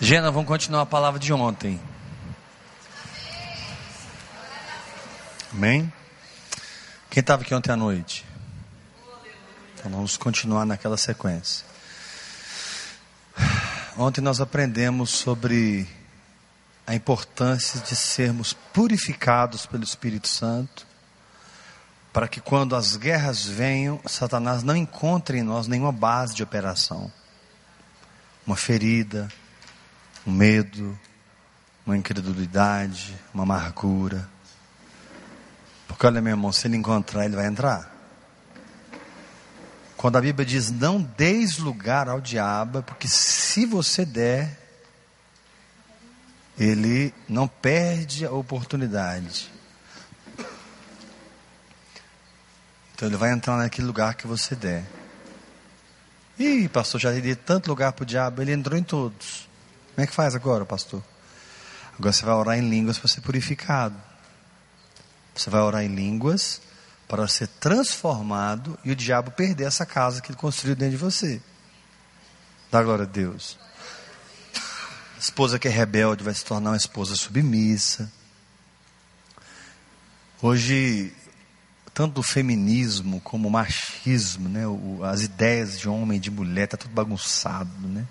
Gena, vamos continuar a palavra de ontem. Amém? Quem estava aqui ontem à noite? Então vamos continuar naquela sequência. Ontem nós aprendemos sobre a importância de sermos purificados pelo Espírito Santo, para que quando as guerras venham, Satanás não encontre em nós nenhuma base de operação, uma ferida, um medo, uma incredulidade, uma amargura. Porque olha, meu irmão, se ele encontrar, ele vai entrar. Quando a Bíblia diz não deis lugar ao diabo, porque se você der, ele não perde a oportunidade. Então ele vai entrar naquele lugar que você der. Ih, pastor, já dei tanto lugar para o diabo, ele entrou em todos. Como é que faz agora, pastor? Agora você vai orar em línguas para ser purificado. Você vai orar em línguas para ser transformado e o diabo perder essa casa que ele construiu dentro de você. Dá glória a Deus. A esposa que é rebelde vai se tornar uma esposa submissa. Hoje, tanto o feminismo como o machismo, né, as ideias de homem e de mulher, está tudo bagunçado, né?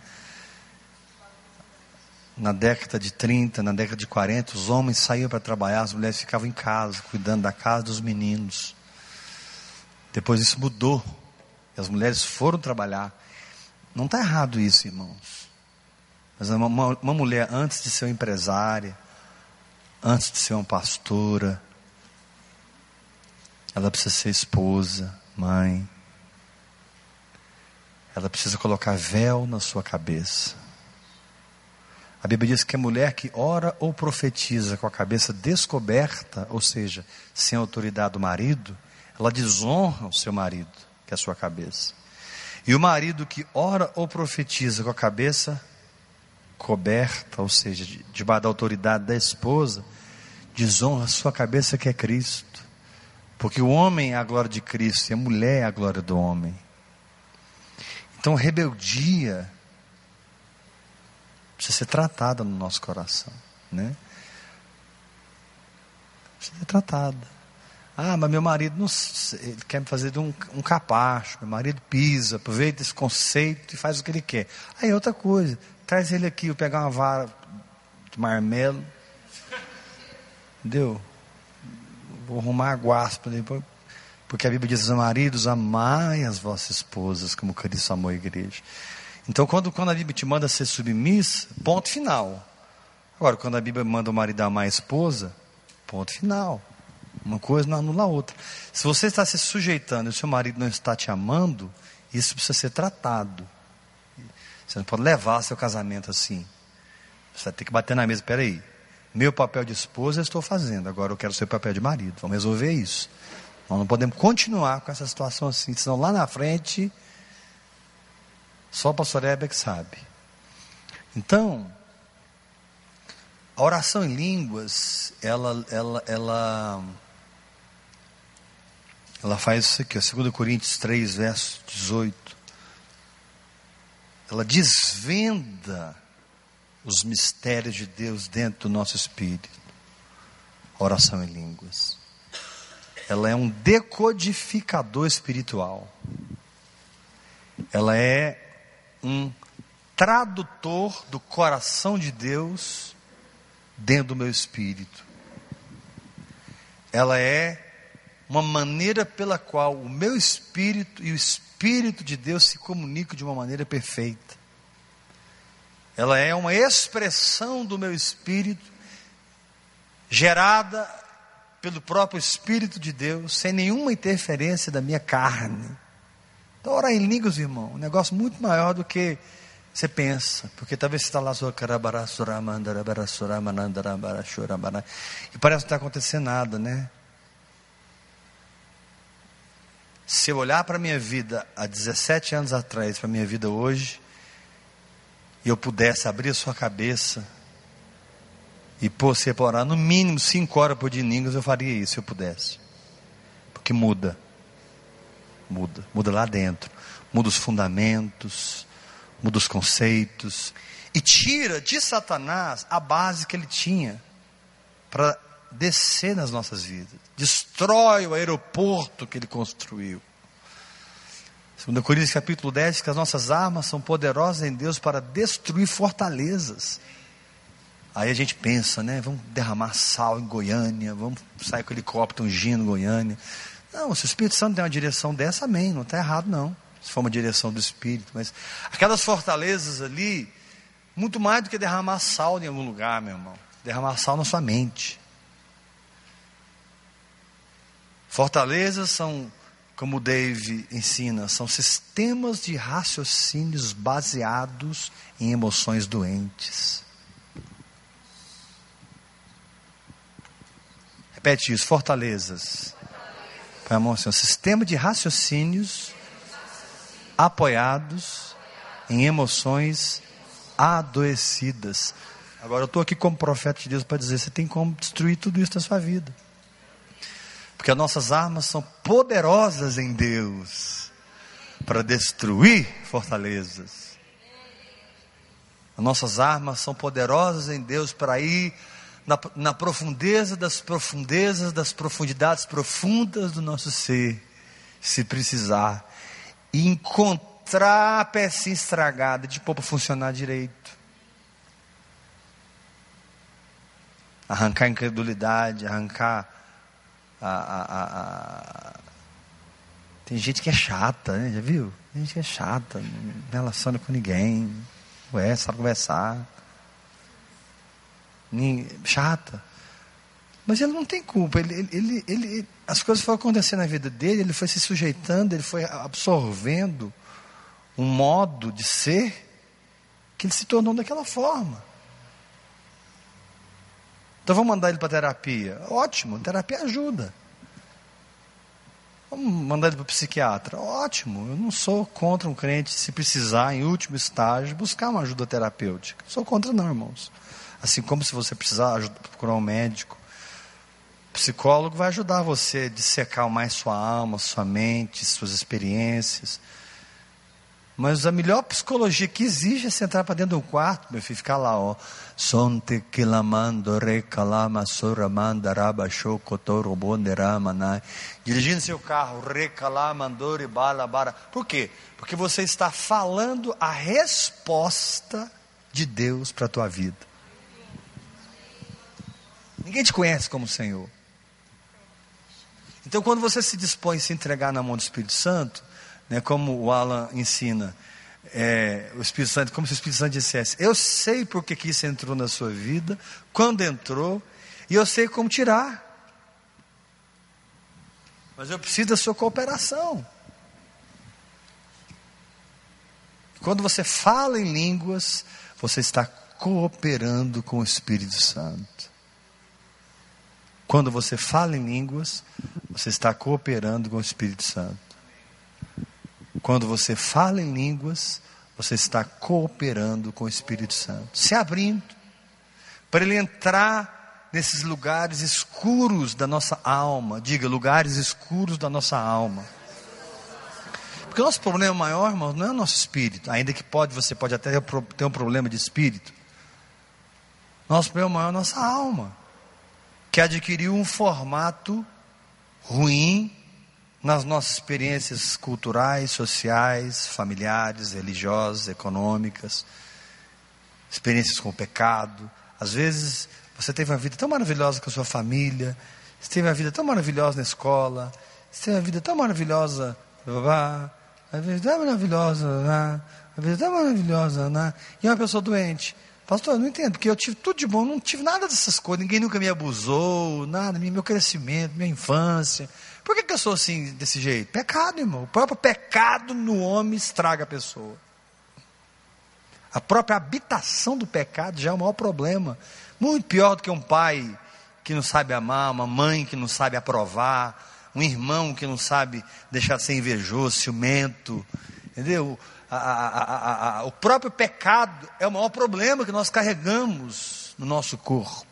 Na década de 30, na década de 40, os homens saíam para trabalhar, as mulheres ficavam em casa, cuidando da casa dos meninos. Depois isso mudou. As mulheres foram trabalhar. Não está errado isso, irmãos. Mas uma, uma, mulher, antes de ser empresária, antes de ser uma pastora, ela precisa ser esposa, mãe. Ela precisa colocar véu na sua cabeça. A Bíblia diz que a mulher que ora ou profetiza com a cabeça descoberta, ou seja, sem autoridade do marido, ela desonra o seu marido, que é a sua cabeça. E o marido que ora ou profetiza com a cabeça coberta, ou seja, debaixo da autoridade da esposa, desonra a sua cabeça que é Cristo. Porque o homem é a glória de Cristo e a mulher é a glória do homem. Então, rebeldia precisa ser tratada no nosso coração, né? Precisa ser tratada. Ah, mas meu marido não, ele quer me fazer de um, um capacho. Meu marido pisa, aproveita esse conceito e faz o que ele quer. Aí outra coisa, traz ele aqui, eu pegar uma vara de marmelo. Entendeu? Vou arrumar a guaspa depois. Porque a Bíblia diz: maridos, amai as vossas esposas, como Cristo amou a igreja. Então, quando, quando a Bíblia te manda ser submissa, ponto final. Agora, quando a Bíblia manda o marido amar a esposa, ponto final. Uma coisa não anula a outra. Se você está se sujeitando e o seu marido não está te amando, isso precisa ser tratado. Você não pode levar seu casamento assim. Você vai ter que bater na mesa. Peraí, meu papel de esposa eu estou fazendo, agora eu quero ser papel de marido. Vamos resolver isso. Nós não podemos continuar com essa situação assim, senão lá na frente só o pastor Heber que sabe. Então, a oração em línguas, ela, ela, ela, ela faz isso aqui, 2 Coríntios 3, verso 18. Ela desvenda os mistérios de Deus dentro do nosso espírito. A oração em línguas. Ela é um decodificador espiritual. Ela é um tradutor do coração de Deus dentro do meu espírito. Ela é uma maneira pela qual o meu espírito e o espírito de Deus se comunicam de uma maneira perfeita. Ela é uma expressão do meu espírito gerada pelo próprio espírito de Deus, sem nenhuma interferência da minha carne. Então, orar em línguas, irmão, um negócio muito maior do que você pensa. Porque talvez você está lá, e parece que não está acontecendo nada, né? Se eu olhar para a minha vida há 17 anos atrás, para a minha vida hoje, e eu pudesse abrir a sua cabeça e pôr você para orar no mínimo 5 horas por dia em línguas, eu faria isso se eu pudesse. Porque muda muda, muda lá dentro, muda os fundamentos, muda os conceitos. e tira de Satanás a base que ele tinha para descer nas nossas vidas. Destrói o aeroporto que ele construiu. 2 Coríntios capítulo 10 que as nossas armas são poderosas em Deus para destruir fortalezas. Aí a gente pensa, né? Vamos derramar sal em Goiânia, vamos sair com helicóptero ungindo Goiânia. Não, se o Espírito Santo tem uma direção dessa, amém, não está errado não. Se for uma direção do Espírito, mas aquelas fortalezas ali, muito mais do que derramar sal em algum lugar, meu irmão. Derramar sal na sua mente. Fortalezas são, como o Dave ensina, são sistemas de raciocínios baseados em emoções doentes. Repete isso, fortalezas. A assim, um sistema de raciocínios apoiados em emoções adoecidas. Agora eu estou aqui como profeta de Deus para dizer: você tem como destruir tudo isso na sua vida. Porque as nossas armas são poderosas em Deus para destruir fortalezas. As nossas armas são poderosas em Deus para ir na, na profundeza das profundezas, das profundidades profundas do nosso ser, se precisar, e encontrar a pecinha estragada de pôr para funcionar direito. Arrancar a incredulidade, arrancar a, a, a, Tem gente que é chata, né? já viu? Tem gente que é chata, não relaciona com ninguém, ué, sabe conversar chata. Mas ele não tem culpa, ele, ele, ele, as coisas foram acontecendo na vida dele, ele foi se sujeitando, ele foi absorvendo um modo de ser que ele se tornou daquela forma. Então vamos mandar ele para terapia. Ótimo, terapia ajuda. Vamos mandar ele para o psiquiatra. Ótimo, eu não sou contra um crente, se precisar, em último estágio, buscar uma ajuda terapêutica. Sou contra, não, irmãos. Assim como se você precisar procurar um médico. O psicólogo vai ajudar você a dissecar mais sua alma, sua mente, suas experiências. Mas a melhor psicologia que existe é você entrar para dentro do quarto, meu filho, ficar lá, ó. Sonte kilamando recalama soramanda rabachokotoroboneramana. Dirigindo seu carro, recalamandori balabara. Por quê? Porque você está falando a resposta de Deus para a tua vida. Ninguém te conhece como Senhor. Então, quando você se dispõe a se entregar na mão do Espírito Santo, né, como o Alan ensina, é, o Espírito Santo, como se o Espírito Santo dissesse: Eu sei porque que isso entrou na sua vida, quando entrou, e eu sei como tirar. Mas eu preciso da sua cooperação. Quando você fala em línguas, você está cooperando com o Espírito Santo. Quando você fala em línguas, você está cooperando com o Espírito Santo. Quando você fala em línguas, você está cooperando com o Espírito Santo, se abrindo para ele entrar nesses lugares escuros da nossa alma. Diga, lugares escuros da nossa alma. Porque o nosso problema maior, irmão, não é o nosso espírito, ainda que pode, você pode até ter um problema de espírito. Nosso problema maior é a nossa alma que adquiriu um formato ruim nas nossas experiências culturais, sociais, familiares, religiosas, econômicas, experiências com o pecado. Às vezes você teve uma vida tão maravilhosa com a sua família, você teve uma vida tão maravilhosa na escola, você teve uma vida tão maravilhosa, uma vida tão maravilhosa, uma vida tão maravilhosa, e uma pessoa doente. Pastor, eu não entendo, porque eu tive tudo de bom, não tive nada dessas coisas, ninguém nunca me abusou, nada, meu crescimento, minha infância. Por que, que eu sou assim, desse jeito? Pecado, irmão. O próprio pecado no homem estraga a pessoa. A própria habitação do pecado já é o maior problema. Muito pior do que um pai que não sabe amar, uma mãe que não sabe aprovar, um irmão que não sabe deixar de ser invejoso, ciumento. Entendeu? A, a, o próprio pecado é o maior problema que nós carregamos no nosso corpo.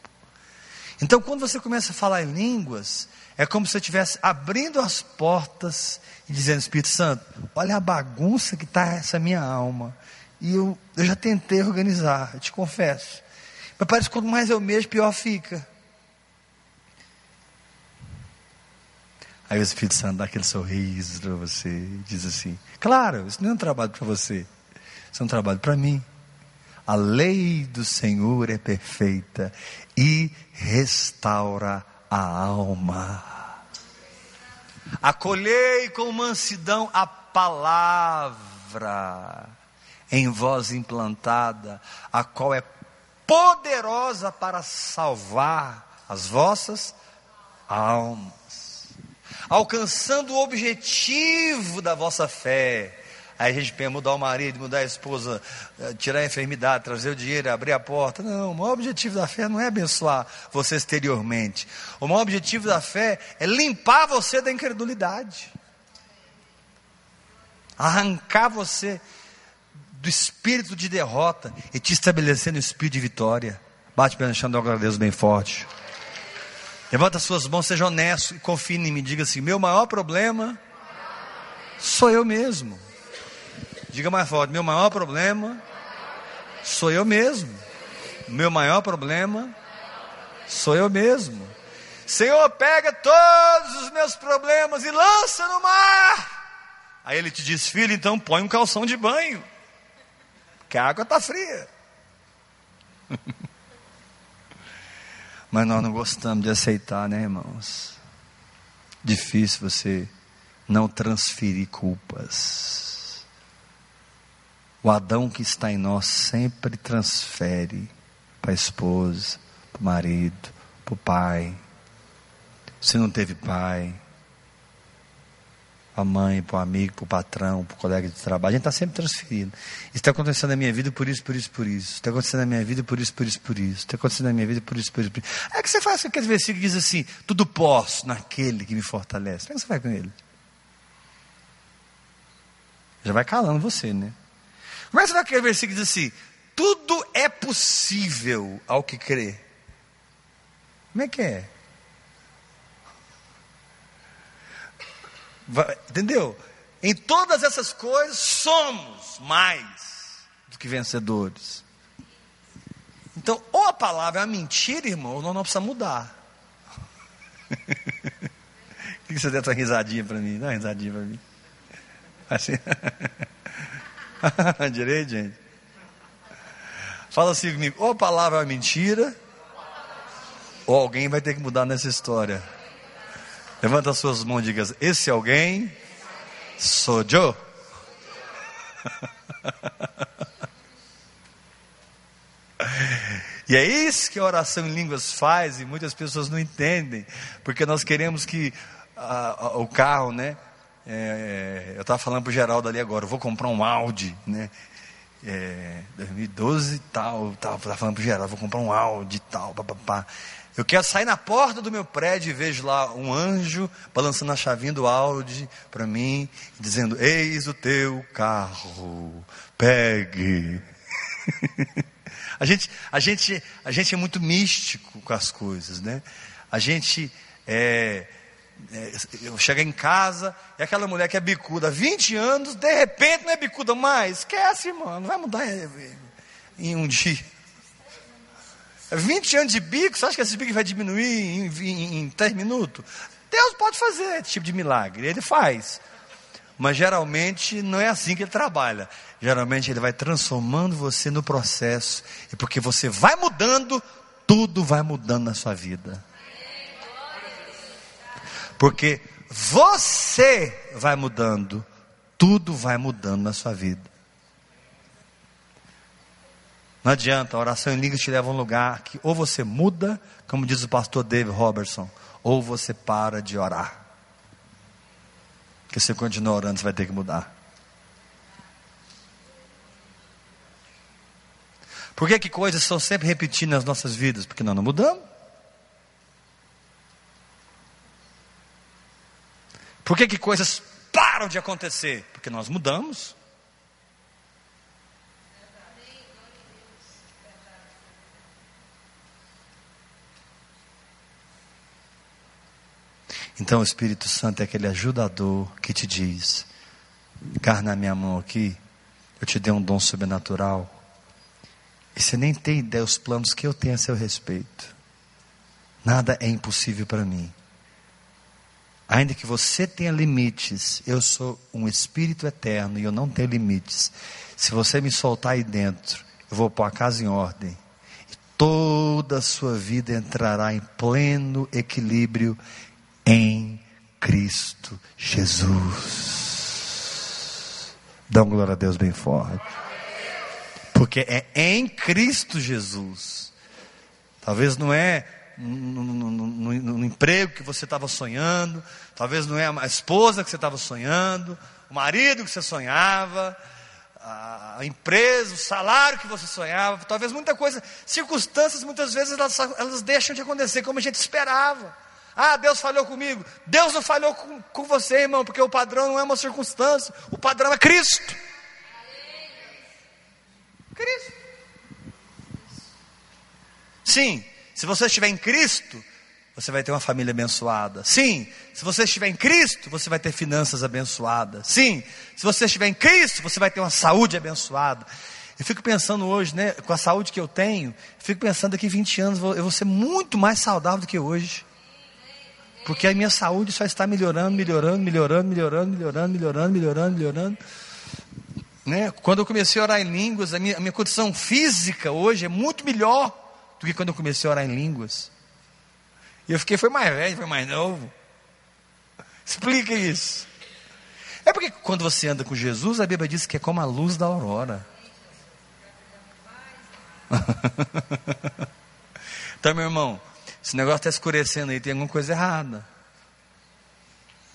Então, quando você começa a falar em línguas, é como se você estivesse abrindo as portas e dizendo: Espírito Santo, olha a bagunça que está essa minha alma. E eu, eu já tentei organizar, eu te confesso. Mas parece que quanto mais eu mexo, pior fica. Aí o Espírito Santo dá aquele sorriso para você e diz assim: Claro, isso não é um trabalho para você, isso é um trabalho para mim. A lei do Senhor é perfeita e restaura a alma. Acolhei com mansidão a palavra em voz implantada, a qual é poderosa para salvar as vossas almas alcançando o objetivo da vossa fé. Aí a gente pensa mudar o marido, mudar a esposa, eh, tirar a enfermidade, trazer o dinheiro, abrir a porta. Não, o maior objetivo da fé não é abençoar você exteriormente. O maior objetivo da fé é limpar você da incredulidade. Arrancar você do espírito de derrota e te estabelecer no espírito de vitória. Bate pelo chão, dá uma glória a Deus bem forte. Levanta suas mãos, seja honesto e confie em mim. Diga assim: meu maior problema sou eu mesmo. Diga mais forte: meu maior problema sou eu mesmo. Meu maior problema sou eu mesmo. Senhor, pega todos os meus problemas e lança no mar. Aí ele te diz: filho, então põe um calção de banho, que a água está fria. Mas nós não gostamos de aceitar, né, irmãos? Difícil você não transferir culpas. O Adão que está em nós sempre transfere para a esposa, para o marido, para o pai. Se não teve pai, para a mãe, para o amigo, para o patrão, para o colega de trabalho. A gente está sempre transferindo. Isso está acontecendo na minha vida por isso, por isso, por isso. Está acontecendo na minha vida por isso, por isso, por isso. Está acontecendo na minha vida por isso, por isso, por isso. É que você faz aquele versículo que diz assim: tudo posso naquele que me fortalece. Como é que você vai com ele? Já vai calando você, né? Como é que você vai com aquele versículo que diz assim: tudo é possível ao que crê? Como é que é? Entendeu? Em todas essas coisas somos mais do que vencedores. Então, ou a palavra é uma mentira, irmão, ou nós não precisamos mudar. Por que você deu essa risadinha para mim? Dá uma risadinha para mim. Assim. Direito, gente? Fala assim comigo: ou a palavra é uma mentira, ou alguém vai ter que mudar nessa história. Levanta as suas mãos e diga: Esse alguém sou eu. E é isso que a oração em línguas faz e muitas pessoas não entendem, porque nós queremos que o carro, né? É, eu estava falando para o Geraldo ali agora, vou comprar um Audi, né? É, 2012 e tal, estava falando para o Geraldo, vou comprar um Audi e tal, papapá. Eu quero sair na porta do meu prédio e vejo lá um anjo balançando a chavinha do Audi para mim, dizendo: Eis o teu carro, pegue. a, gente, a, gente, a gente é muito místico com as coisas, né? A gente é, é, eu chego em casa e aquela mulher que é bicuda há 20 anos, de repente não é bicuda mais. Esquece, mano, não vai mudar em um dia. 20 anos de bico, você acha que esse bico vai diminuir em, em, em 3 minutos? Deus pode fazer esse tipo de milagre, ele faz. Mas geralmente não é assim que ele trabalha. Geralmente ele vai transformando você no processo. E porque você vai mudando, tudo vai mudando na sua vida. Porque você vai mudando, tudo vai mudando na sua vida. Não adianta, a oração em línguas te leva a um lugar que ou você muda, como diz o pastor David Robertson, ou você para de orar. Porque se você continuar orando, você vai ter que mudar. Por que, que coisas são sempre repetidas nas nossas vidas? Porque nós não mudamos. Por que, que coisas param de acontecer? Porque nós mudamos. Então o Espírito Santo é aquele ajudador que te diz: carna minha mão aqui, Eu te dei um dom sobrenatural. E você nem tem ideia dos planos que eu tenho a seu respeito. Nada é impossível para mim. Ainda que você tenha limites, eu sou um espírito eterno e eu não tenho limites. Se você me soltar aí dentro, eu vou pôr a casa em ordem. E toda a sua vida entrará em pleno equilíbrio em Cristo Jesus. Dá glória a Deus bem forte. Porque é em Cristo Jesus. Talvez não é no, no, no, no emprego que você estava sonhando, talvez não é a esposa que você estava sonhando, o marido que você sonhava, a empresa, o salário que você sonhava, talvez muita coisa, circunstâncias muitas vezes elas, elas deixam de acontecer como a gente esperava. Ah, Deus falhou comigo. Deus não falhou com, com você, irmão, porque o padrão não é uma circunstância, o padrão é Cristo. Cristo. Sim, se você estiver em Cristo, você vai ter uma família abençoada. Sim, se você estiver em Cristo, você vai ter finanças abençoadas. Sim, se você estiver em Cristo, você vai ter uma saúde abençoada. Eu fico pensando hoje, né, com a saúde que eu tenho, fico pensando daqui 20 anos eu vou ser muito mais saudável do que hoje. Porque a minha saúde só está melhorando, melhorando, melhorando, melhorando, melhorando, melhorando, melhorando, melhorando. Né? Quando eu comecei a orar em línguas, a minha, a minha condição física hoje é muito melhor do que quando eu comecei a orar em línguas. E eu fiquei, foi mais velho, foi mais novo. Explica isso. É porque quando você anda com Jesus, a Bíblia diz que é como a luz da aurora. então, meu irmão, esse negócio está escurecendo aí, tem alguma coisa errada.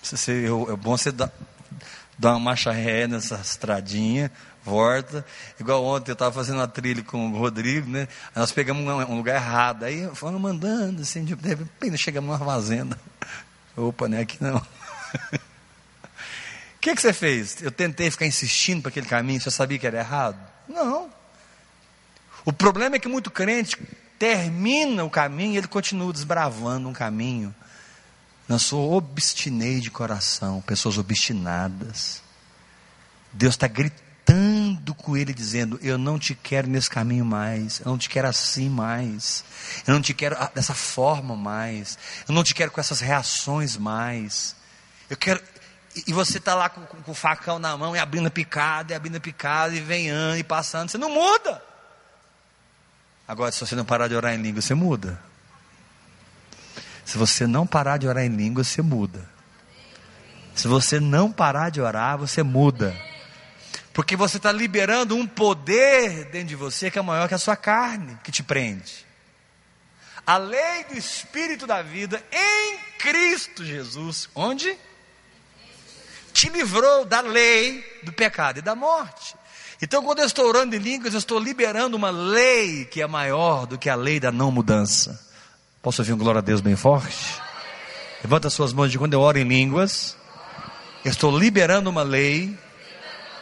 Você, é bom você dar, dar uma marcha ré nessa estradinha, volta. Igual ontem eu estava fazendo uma trilha com o Rodrigo, né? Nós pegamos um, um lugar errado. Aí fomos andando, assim, de repente chegamos numa fazenda. Opa, não é aqui não. O que, que você fez? Eu tentei ficar insistindo para aquele caminho, você sabia que era errado? Não. O problema é que muito crente termina o caminho e ele continua desbravando um caminho na sua obstinei de coração, pessoas obstinadas. Deus está gritando com ele, dizendo: Eu não te quero nesse caminho mais, eu não te quero assim mais, eu não te quero dessa forma mais, eu não te quero com essas reações mais. Eu quero. E você está lá com, com, com, o facão na mão e abrindo a picada, e abrindo a picada, e vem e passando, você não muda. Agora, se você não parar de orar em língua, você muda. Se você não parar de orar em língua, você muda. Se você não parar de orar, você muda. Porque você está liberando um poder dentro de você que é maior que a sua carne, que te prende. A lei do Espírito da vida em Cristo Jesus, onde? Te livrou da lei do pecado e da morte. Então, quando eu estou orando em línguas, eu estou liberando uma lei que é maior do que a lei da não mudança. Posso ouvir um glória a Deus bem forte? Levanta suas mãos de quando eu oro em línguas, eu estou liberando uma lei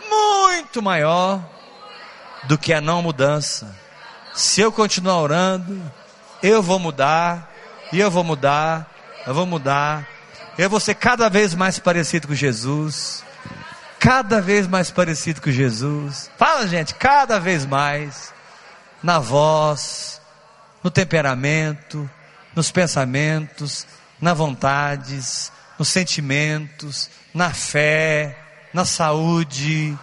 muito maior do que a não mudança. Se eu continuar orando, eu vou mudar, e eu vou mudar, eu vou mudar, eu vou ser cada vez mais parecido com Jesus cada vez mais parecido com Jesus. Fala, gente, cada vez mais. Na voz, no temperamento, nos pensamentos, nas vontades, nos sentimentos, na fé, na saúde.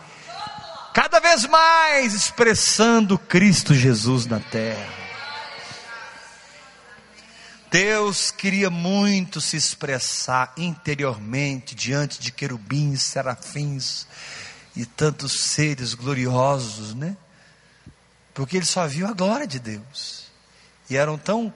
Cada vez mais expressando Cristo Jesus na terra. Deus queria muito se expressar interiormente diante de querubins, serafins e tantos seres gloriosos, né? Porque ele só viu a glória de Deus. E eram tão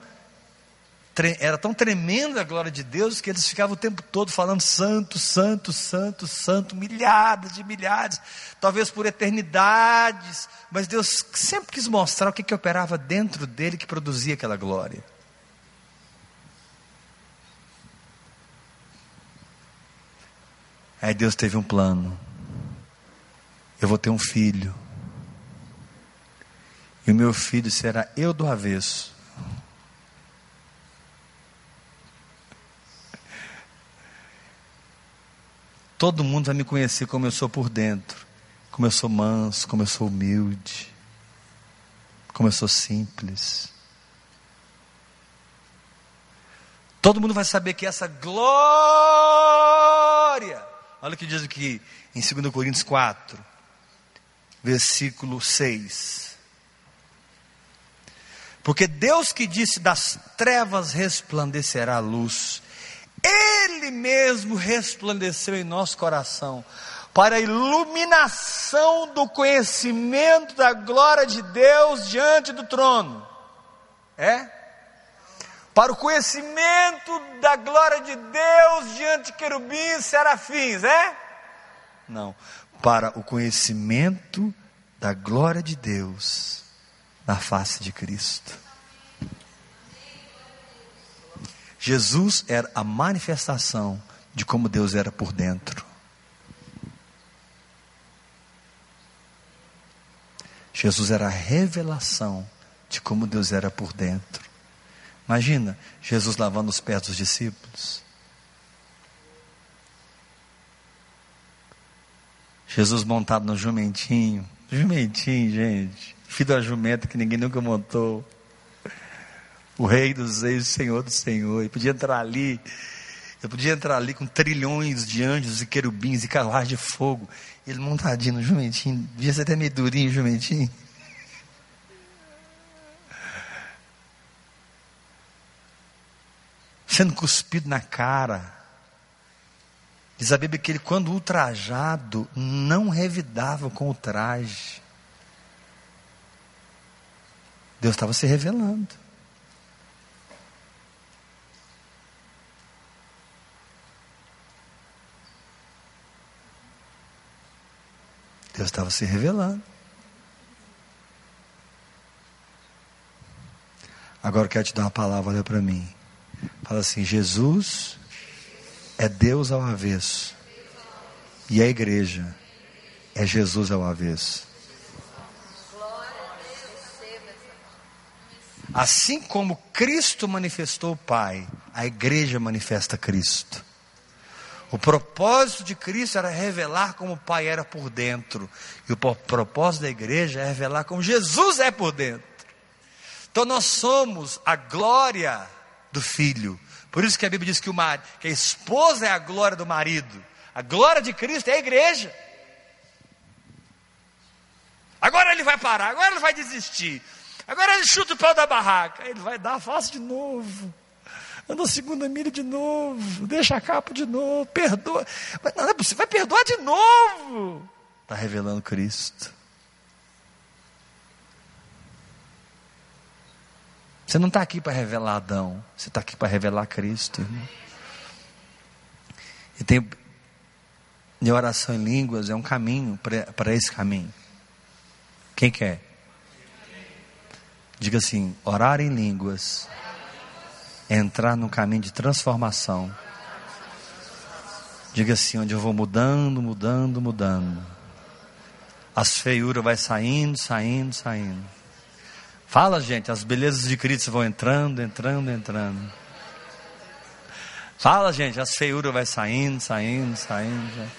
era tão tremenda a glória de Deus que eles ficavam o tempo todo falando santo, santo, santo, santo, milhares de milhares, talvez por eternidades, mas Deus sempre quis mostrar o que, que operava dentro dele que produzia aquela glória. Aí Deus teve um plano. Eu vou ter um filho. E o meu filho será eu do avesso. Todo mundo vai me conhecer como eu sou por dentro. como eu sou manso, como eu sou humilde, como eu sou simples. Todo mundo vai saber que essa glória, olha o que diz aqui em 2 Coríntios 4, versículo 6. Porque Deus que disse: das trevas resplandecerá a luz, Ele mesmo resplandeceu em nosso coração, para a iluminação do conhecimento da glória de Deus diante do trono. É? Para o conhecimento da glória de Deus diante de querubins serafins, é? Não. Para o conhecimento da glória de Deus na face de Cristo. Jesus era a manifestação de como Deus era por dentro. Jesus era a revelação de como Deus era por dentro. Imagina Jesus lavando os pés dos discípulos. Jesus montado no jumentinho. Jumentinho, gente filho da jumenta que ninguém nunca montou. O rei dos reis, o senhor do senhor. E podia entrar ali. Eu podia entrar ali com trilhões de anjos e querubins e carruagem de fogo. Ele montadinho no jumentinho. Devia ser até meio durinho o jumentinho. Sendo cuspido na cara. Diz a Bíblia que ele, quando ultrajado, não revidava com o traje. Deus estava se revelando. Deus estava se revelando. Agora eu quero te dar uma palavra, olha para mim. Fala assim: Jesus é Deus ao avesso. E a igreja é Jesus ao avesso. Assim como Cristo manifestou o Pai, a igreja manifesta Cristo. O propósito de Cristo era revelar como o Pai era por dentro. E o propósito da igreja é revelar como Jesus é por dentro. Então nós somos a glória do Filho. Por isso que a Bíblia diz que, o mar, que a esposa é a glória do marido. A glória de Cristo é a igreja. Agora ele vai parar, agora ele vai desistir. Agora ele chuta o pau da barraca. Ele vai dar, faço de novo. Anda segunda milha de novo. Deixa a capa de novo. Perdoa. Mas não é possível. Vai perdoar de novo. Está revelando Cristo. Você não está aqui para revelar Adão. Você está aqui para revelar Cristo. Irmão. E tem. E oração em línguas é um caminho para esse caminho. Quem quer? Diga assim: orar em línguas, entrar no caminho de transformação. Diga assim: onde eu vou mudando, mudando, mudando. As feiuras vai saindo, saindo, saindo. Fala, gente, as belezas de Cristo vão entrando, entrando, entrando. Fala, gente, as feiuras vai saindo, saindo, saindo.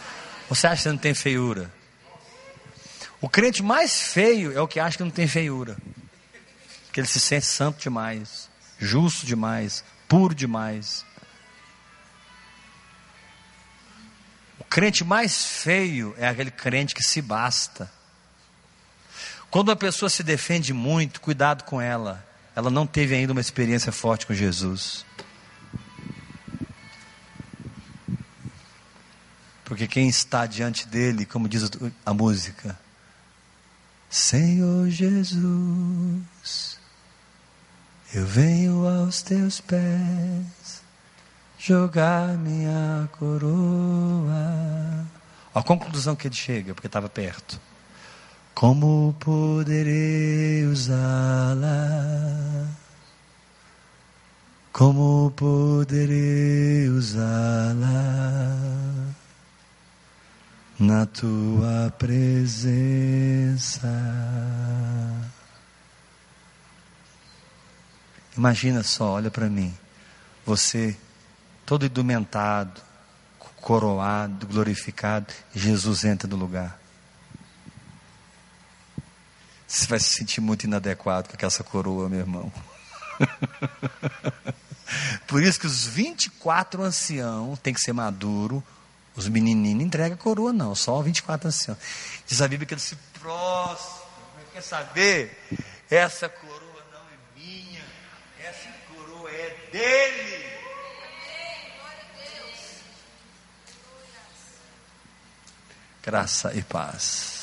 Você acha que não tem feiura? O crente mais feio é o que acha que não tem feiura que ele se sente santo demais, justo demais, puro demais. O crente mais feio é aquele crente que se basta. Quando uma pessoa se defende muito, cuidado com ela. Ela não teve ainda uma experiência forte com Jesus. Porque quem está diante dele, como diz a música, Senhor Jesus, eu venho aos teus pés jogar minha coroa. A conclusão que ele chega, porque estava perto. Como poderei usá-la? Como poderei usá-la na tua presença? Imagina só, olha para mim. Você, todo indumentado, coroado, glorificado, Jesus entra no lugar. Você vai se sentir muito inadequado com essa coroa, meu irmão. Por isso que os 24 anciãos tem que ser maduro. Os menininhos não entregam a coroa, não, só 24 anciãos. Diz a Bíblia que eles se prostram. Quer saber? Essa coroa não é minha, essa coroa é dele. Graça e paz.